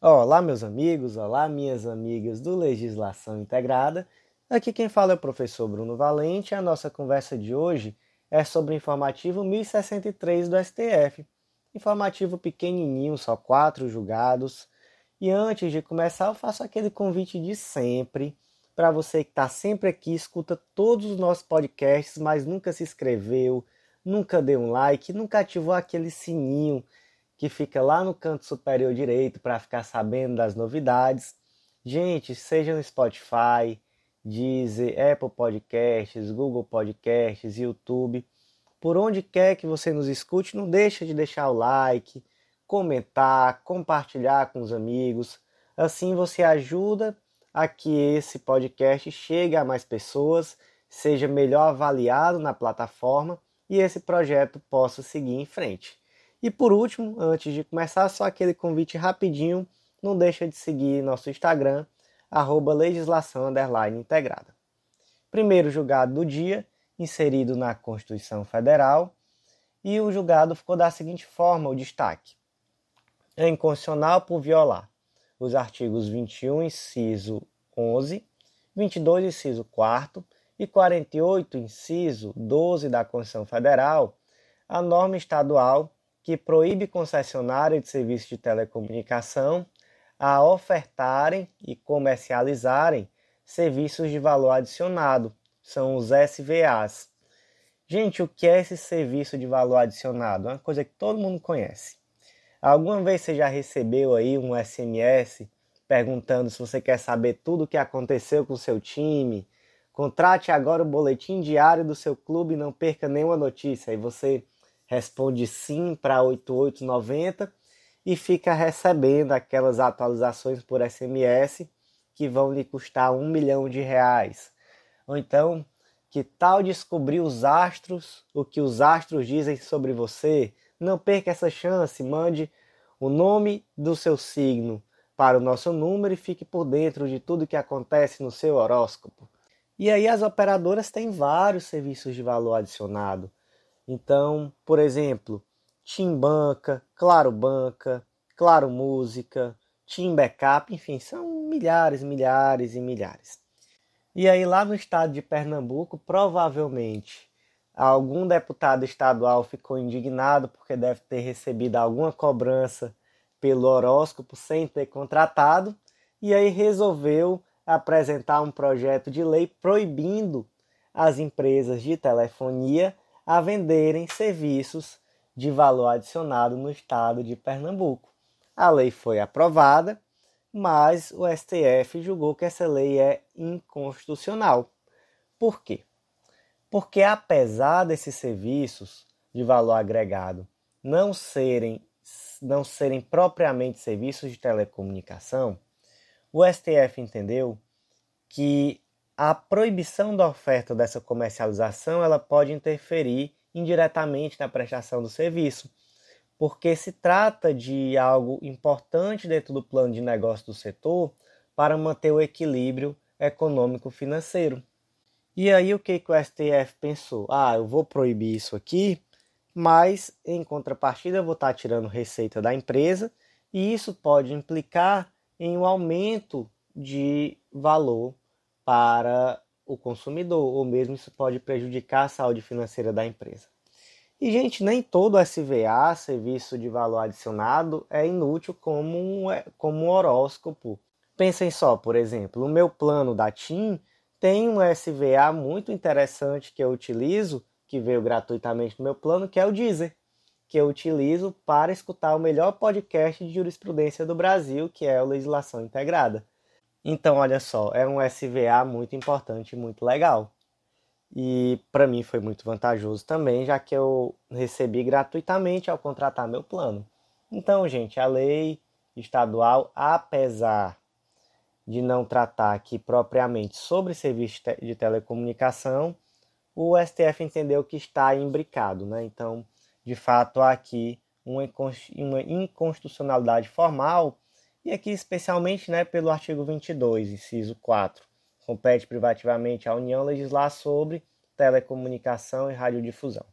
Olá, meus amigos, olá, minhas amigas do Legislação Integrada. Aqui quem fala é o professor Bruno Valente. A nossa conversa de hoje é sobre o informativo 1063 do STF. Informativo pequenininho, só quatro julgados. E antes de começar, eu faço aquele convite de sempre para você que está sempre aqui, escuta todos os nossos podcasts, mas nunca se inscreveu, nunca deu um like, nunca ativou aquele sininho que fica lá no canto superior direito para ficar sabendo das novidades. Gente, seja no Spotify, Deezer, Apple Podcasts, Google Podcasts, YouTube, por onde quer que você nos escute, não deixa de deixar o like, comentar, compartilhar com os amigos. Assim você ajuda a que esse podcast chegue a mais pessoas, seja melhor avaliado na plataforma e esse projeto possa seguir em frente. E por último, antes de começar, só aquele convite rapidinho, não deixa de seguir nosso Instagram, arroba legislação integrada. Primeiro julgado do dia, inserido na Constituição Federal, e o julgado ficou da seguinte forma, o destaque. É inconstitucional por violar os artigos 21, inciso 11, 22, inciso 4 e 48, inciso 12 da Constituição Federal, a norma estadual que proíbe concessionária de serviço de telecomunicação a ofertarem e comercializarem serviços de valor adicionado, são os SVAs. Gente, o que é esse serviço de valor adicionado? É uma coisa que todo mundo conhece. Alguma vez você já recebeu aí um SMS perguntando se você quer saber tudo o que aconteceu com o seu time? Contrate agora o boletim diário do seu clube e não perca nenhuma notícia. E você responde sim para 8890 e fica recebendo aquelas atualizações por SMS que vão lhe custar um milhão de reais. Ou então, que tal descobrir os astros, o que os astros dizem sobre você? Não perca essa chance, mande o nome do seu signo para o nosso número e fique por dentro de tudo que acontece no seu horóscopo. E aí as operadoras têm vários serviços de valor adicionado. Então, por exemplo, Team Banca, Claro Banca, Claro Música, Team Backup, enfim, são milhares, milhares e milhares. E aí lá no estado de Pernambuco, provavelmente algum deputado estadual ficou indignado porque deve ter recebido alguma cobrança pelo horóscopo sem ter contratado e aí resolveu apresentar um projeto de lei proibindo as empresas de telefonia a venderem serviços de valor adicionado no estado de Pernambuco. A lei foi aprovada, mas o STF julgou que essa lei é inconstitucional. Por quê? Porque apesar desses serviços de valor agregado não serem não serem propriamente serviços de telecomunicação, o STF entendeu que a proibição da oferta dessa comercialização ela pode interferir indiretamente na prestação do serviço, porque se trata de algo importante dentro do plano de negócio do setor para manter o equilíbrio econômico-financeiro. E aí o que, que o STF pensou? Ah, eu vou proibir isso aqui, mas em contrapartida eu vou estar tirando receita da empresa e isso pode implicar em um aumento de valor para o consumidor, ou mesmo isso pode prejudicar a saúde financeira da empresa. E, gente, nem todo SVA, serviço de valor adicionado, é inútil como um, é, como um horóscopo. Pensem só, por exemplo, o meu plano da TIM tem um SVA muito interessante que eu utilizo, que veio gratuitamente no meu plano, que é o Deezer, que eu utilizo para escutar o melhor podcast de jurisprudência do Brasil, que é o Legislação Integrada. Então, olha só, é um SVA muito importante, muito legal. E para mim foi muito vantajoso também, já que eu recebi gratuitamente ao contratar meu plano. Então, gente, a lei estadual, apesar de não tratar aqui propriamente sobre serviço de telecomunicação, o STF entendeu que está imbricado, né? Então, de fato, há aqui uma inconstitucionalidade formal e aqui, especialmente né, pelo artigo 22, inciso 4, compete privativamente à União legislar sobre telecomunicação e radiodifusão.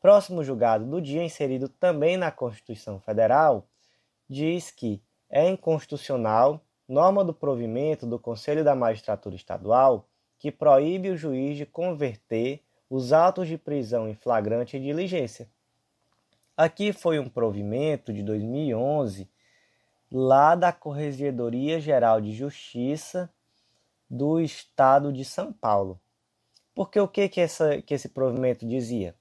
Próximo julgado do dia, inserido também na Constituição Federal, diz que é inconstitucional norma do provimento do Conselho da Magistratura Estadual que proíbe o juiz de converter os autos de prisão em flagrante em diligência. Aqui foi um provimento de 2011 lá da Corregedoria Geral de Justiça do Estado de São Paulo. Porque o que, que, essa, que esse provimento dizia?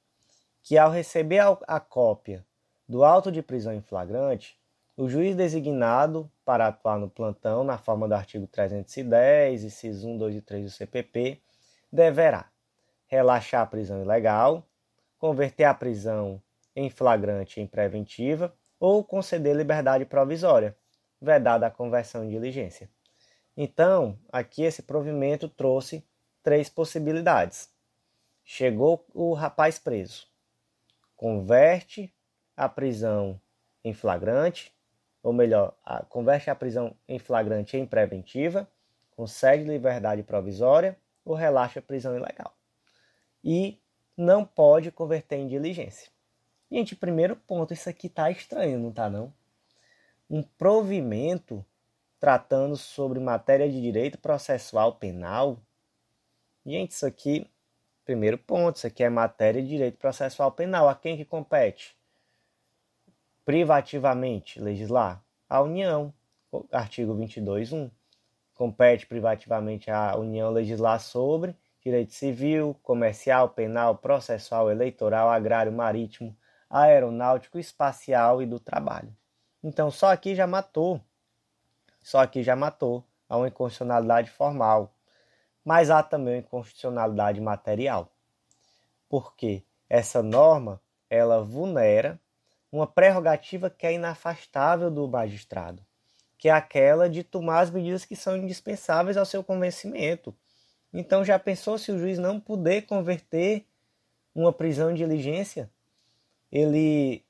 Que ao receber a, a cópia do auto de prisão em flagrante, o juiz designado para atuar no plantão na forma do artigo 310, incisos 1, 2 e 3 do CPP, deverá relaxar a prisão ilegal, converter a prisão em flagrante em preventiva ou conceder liberdade provisória, vedada a conversão em diligência. Então, aqui esse provimento trouxe três possibilidades. Chegou o rapaz preso, converte a prisão em flagrante, ou melhor, a, converte a prisão em flagrante em preventiva, concede liberdade provisória ou relaxa a prisão ilegal. E não pode converter em diligência. Gente, primeiro ponto, isso aqui tá estranho, não tá não? Um provimento tratando sobre matéria de direito processual penal. Gente, isso aqui, primeiro ponto, isso aqui é matéria de direito processual penal. A quem que compete? Privativamente, legislar? A União, artigo 22.1. Compete privativamente à União legislar sobre direito civil, comercial, penal, processual, eleitoral, agrário, marítimo, aeronáutico, espacial e do trabalho. Então, só aqui já matou só que já matou a uma inconstitucionalidade formal. Mas há também uma inconstitucionalidade material. Porque essa norma, ela vulnera uma prerrogativa que é inafastável do magistrado, que é aquela de tomar as medidas que são indispensáveis ao seu convencimento. Então já pensou se o juiz não puder converter uma prisão de diligência? Ele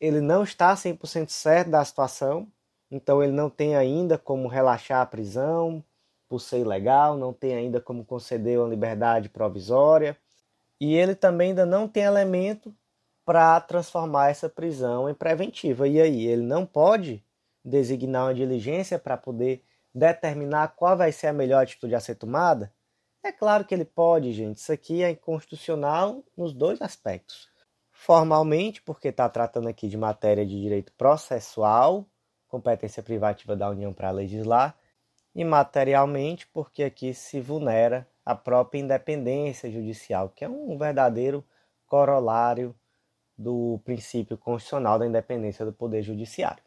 ele não está 100% certo da situação, então ele não tem ainda como relaxar a prisão por ser ilegal, não tem ainda como conceder uma liberdade provisória, e ele também ainda não tem elemento para transformar essa prisão em preventiva. E aí, ele não pode designar uma diligência para poder determinar qual vai ser a melhor atitude a ser tomada? É claro que ele pode, gente. Isso aqui é inconstitucional nos dois aspectos. Formalmente, porque está tratando aqui de matéria de direito processual, competência privativa da União para legislar, e materialmente, porque aqui se vulnera a própria independência judicial, que é um verdadeiro corolário do princípio constitucional da independência do Poder Judiciário.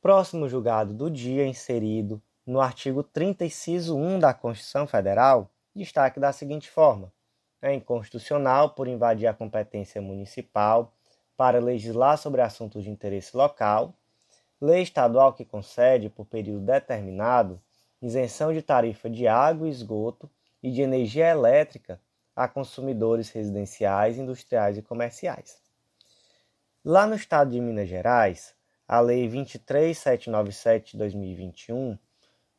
Próximo julgado do dia, inserido no artigo 30, inciso 1 da Constituição Federal, destaque da seguinte forma: é inconstitucional por invadir a competência municipal para legislar sobre assuntos de interesse local lei estadual que concede, por período determinado, isenção de tarifa de água e esgoto e de energia elétrica a consumidores residenciais, industriais e comerciais. Lá no estado de Minas Gerais, a Lei 23797 de 2021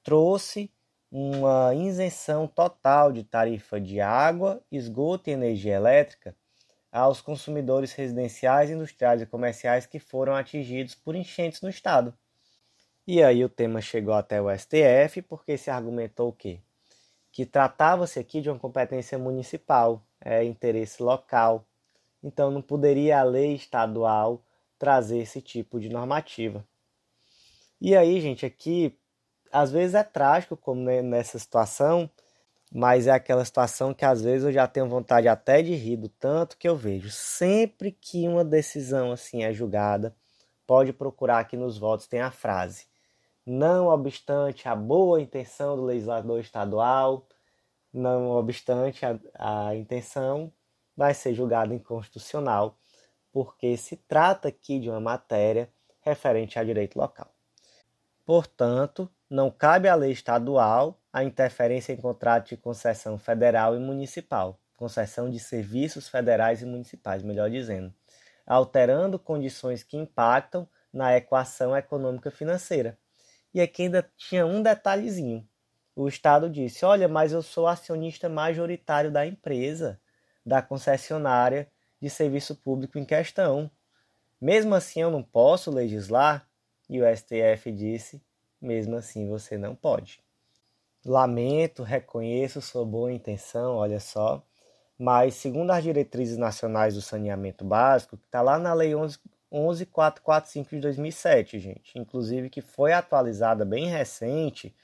trouxe uma isenção total de tarifa de água, esgoto e energia elétrica aos consumidores residenciais, industriais e comerciais que foram atingidos por enchentes no estado. E aí o tema chegou até o STF porque se argumentou o quê? Que tratava-se aqui de uma competência municipal, é interesse local. Então não poderia a lei estadual trazer esse tipo de normativa. E aí, gente, aqui às vezes é trágico como nessa situação, mas é aquela situação que às vezes eu já tenho vontade até de rir do tanto que eu vejo. Sempre que uma decisão assim é julgada, pode procurar aqui nos votos tem a frase: não obstante a boa intenção do legislador estadual, não obstante a, a intenção, vai ser julgado inconstitucional, porque se trata aqui de uma matéria referente a direito local. Portanto, não cabe à lei estadual a interferência em contrato de concessão federal e municipal, concessão de serviços federais e municipais, melhor dizendo, alterando condições que impactam na equação econômica financeira. E aqui ainda tinha um detalhezinho. O Estado disse: Olha, mas eu sou acionista majoritário da empresa, da concessionária de serviço público em questão. Mesmo assim, eu não posso legislar? E o STF disse: mesmo assim você não pode. Lamento, reconheço sua boa intenção, olha só, mas segundo as diretrizes nacionais do saneamento básico, que está lá na Lei 11, 11445 de 2007, gente, inclusive que foi atualizada bem recente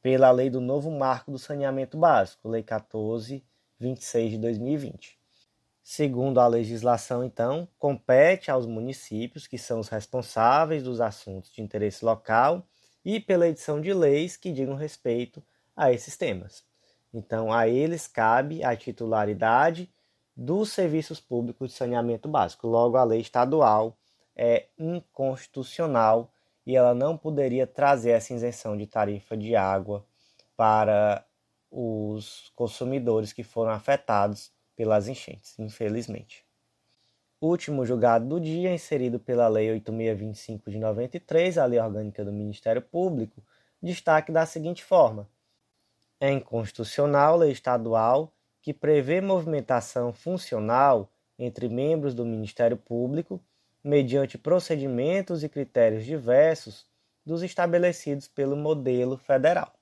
pela Lei do Novo Marco do Saneamento Básico, Lei 1426 de 2020. Segundo a legislação, então, compete aos municípios, que são os responsáveis dos assuntos de interesse local, e pela edição de leis que digam respeito a esses temas. Então, a eles cabe a titularidade dos serviços públicos de saneamento básico. Logo, a lei estadual é inconstitucional e ela não poderia trazer essa isenção de tarifa de água para os consumidores que foram afetados pelas enchentes, infelizmente. O último julgado do dia, inserido pela Lei 8625 de 93, a Lei Orgânica do Ministério Público, destaque da seguinte forma: é inconstitucional lei estadual que prevê movimentação funcional entre membros do Ministério Público mediante procedimentos e critérios diversos dos estabelecidos pelo modelo federal.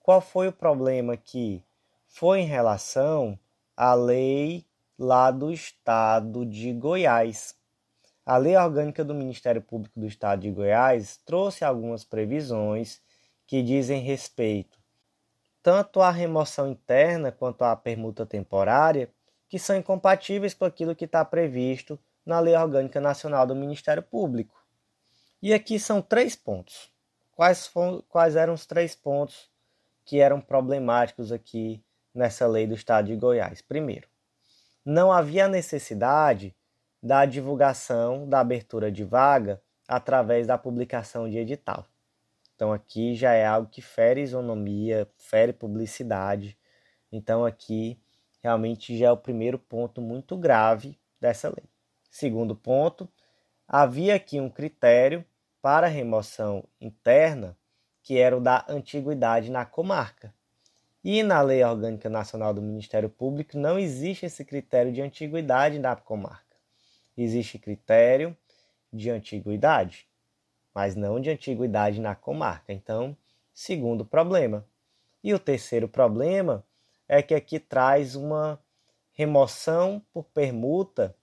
Qual foi o problema aqui? Foi em relação à lei lá do estado de Goiás. A Lei Orgânica do Ministério Público do Estado de Goiás trouxe algumas previsões que dizem respeito tanto à remoção interna quanto à permuta temporária, que são incompatíveis com aquilo que está previsto na Lei Orgânica Nacional do Ministério Público. E aqui são três pontos. Quais, foram, quais eram os três pontos que eram problemáticos aqui nessa lei do Estado de Goiás? Primeiro, não havia necessidade da divulgação da abertura de vaga através da publicação de edital. Então aqui já é algo que fere isonomia, fere publicidade. Então aqui realmente já é o primeiro ponto muito grave dessa lei. Segundo ponto, havia aqui um critério para remoção interna, que era o da antiguidade na comarca. E na Lei Orgânica Nacional do Ministério Público não existe esse critério de antiguidade na comarca. Existe critério de antiguidade, mas não de antiguidade na comarca. Então, segundo problema. E o terceiro problema é que aqui traz uma remoção por permuta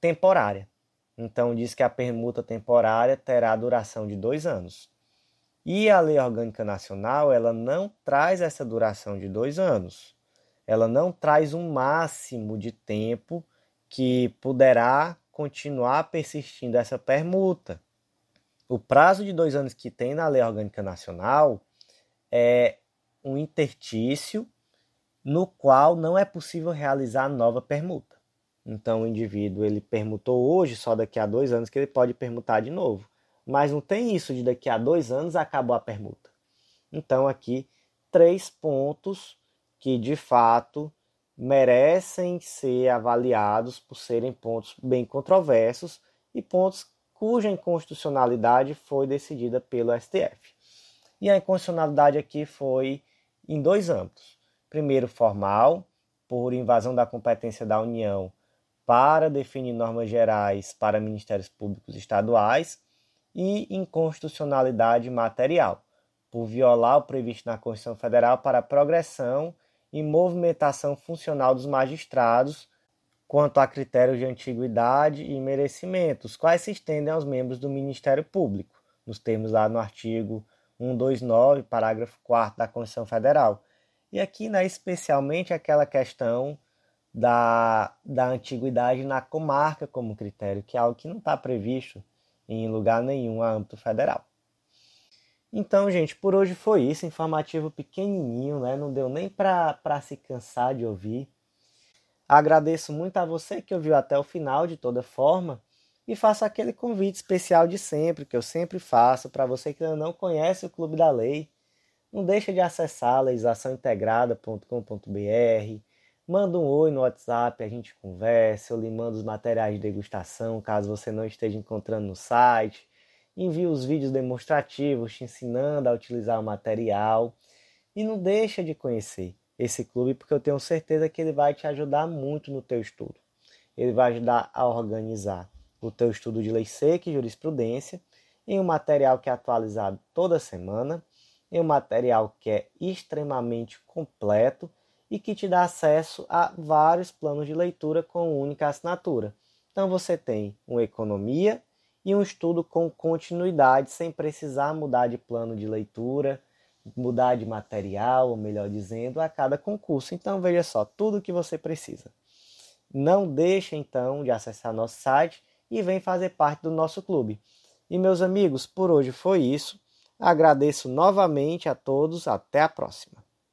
temporária. Então, diz que a permuta temporária terá duração de dois anos. E a Lei Orgânica Nacional, ela não traz essa duração de dois anos. Ela não traz um máximo de tempo que poderá continuar persistindo essa permuta. O prazo de dois anos que tem na Lei Orgânica Nacional é um intertício no qual não é possível realizar nova permuta. Então o indivíduo ele permutou hoje, só daqui a dois anos que ele pode permutar de novo. Mas não tem isso de daqui a dois anos acabou a permuta. Então aqui três pontos que de fato merecem ser avaliados por serem pontos bem controversos e pontos cuja inconstitucionalidade foi decidida pelo STF. E a inconstitucionalidade aqui foi em dois âmbitos. Primeiro, formal, por invasão da competência da União para definir normas gerais para ministérios públicos estaduais e inconstitucionalidade material, por violar o previsto na Constituição Federal para a progressão e movimentação funcional dos magistrados quanto a critérios de antiguidade e merecimento, os quais se estendem aos membros do Ministério Público, nos termos lá no artigo 129, parágrafo 4 da Constituição Federal. E aqui, né, especialmente aquela questão da, da antiguidade na comarca como critério, que é algo que não está previsto em lugar nenhum a âmbito federal. Então, gente, por hoje foi isso. Informativo pequenininho, né? Não deu nem para se cansar de ouvir. Agradeço muito a você que ouviu até o final, de toda forma. E faço aquele convite especial de sempre, que eu sempre faço, para você que ainda não conhece o Clube da Lei. Não deixa de acessar legislaçãointegrada.com.br Manda um oi no WhatsApp, a gente conversa, eu lhe mando os materiais de degustação, caso você não esteja encontrando no site. Envio os vídeos demonstrativos te ensinando a utilizar o material. E não deixa de conhecer esse clube, porque eu tenho certeza que ele vai te ajudar muito no teu estudo. Ele vai ajudar a organizar o teu estudo de lei seca e jurisprudência em um material que é atualizado toda semana, em um material que é extremamente completo e que te dá acesso a vários planos de leitura com única assinatura. Então você tem uma economia e um estudo com continuidade, sem precisar mudar de plano de leitura, mudar de material, ou melhor dizendo, a cada concurso. Então veja só, tudo o que você precisa. Não deixe então de acessar nosso site e vem fazer parte do nosso clube. E meus amigos, por hoje foi isso. Agradeço novamente a todos, até a próxima.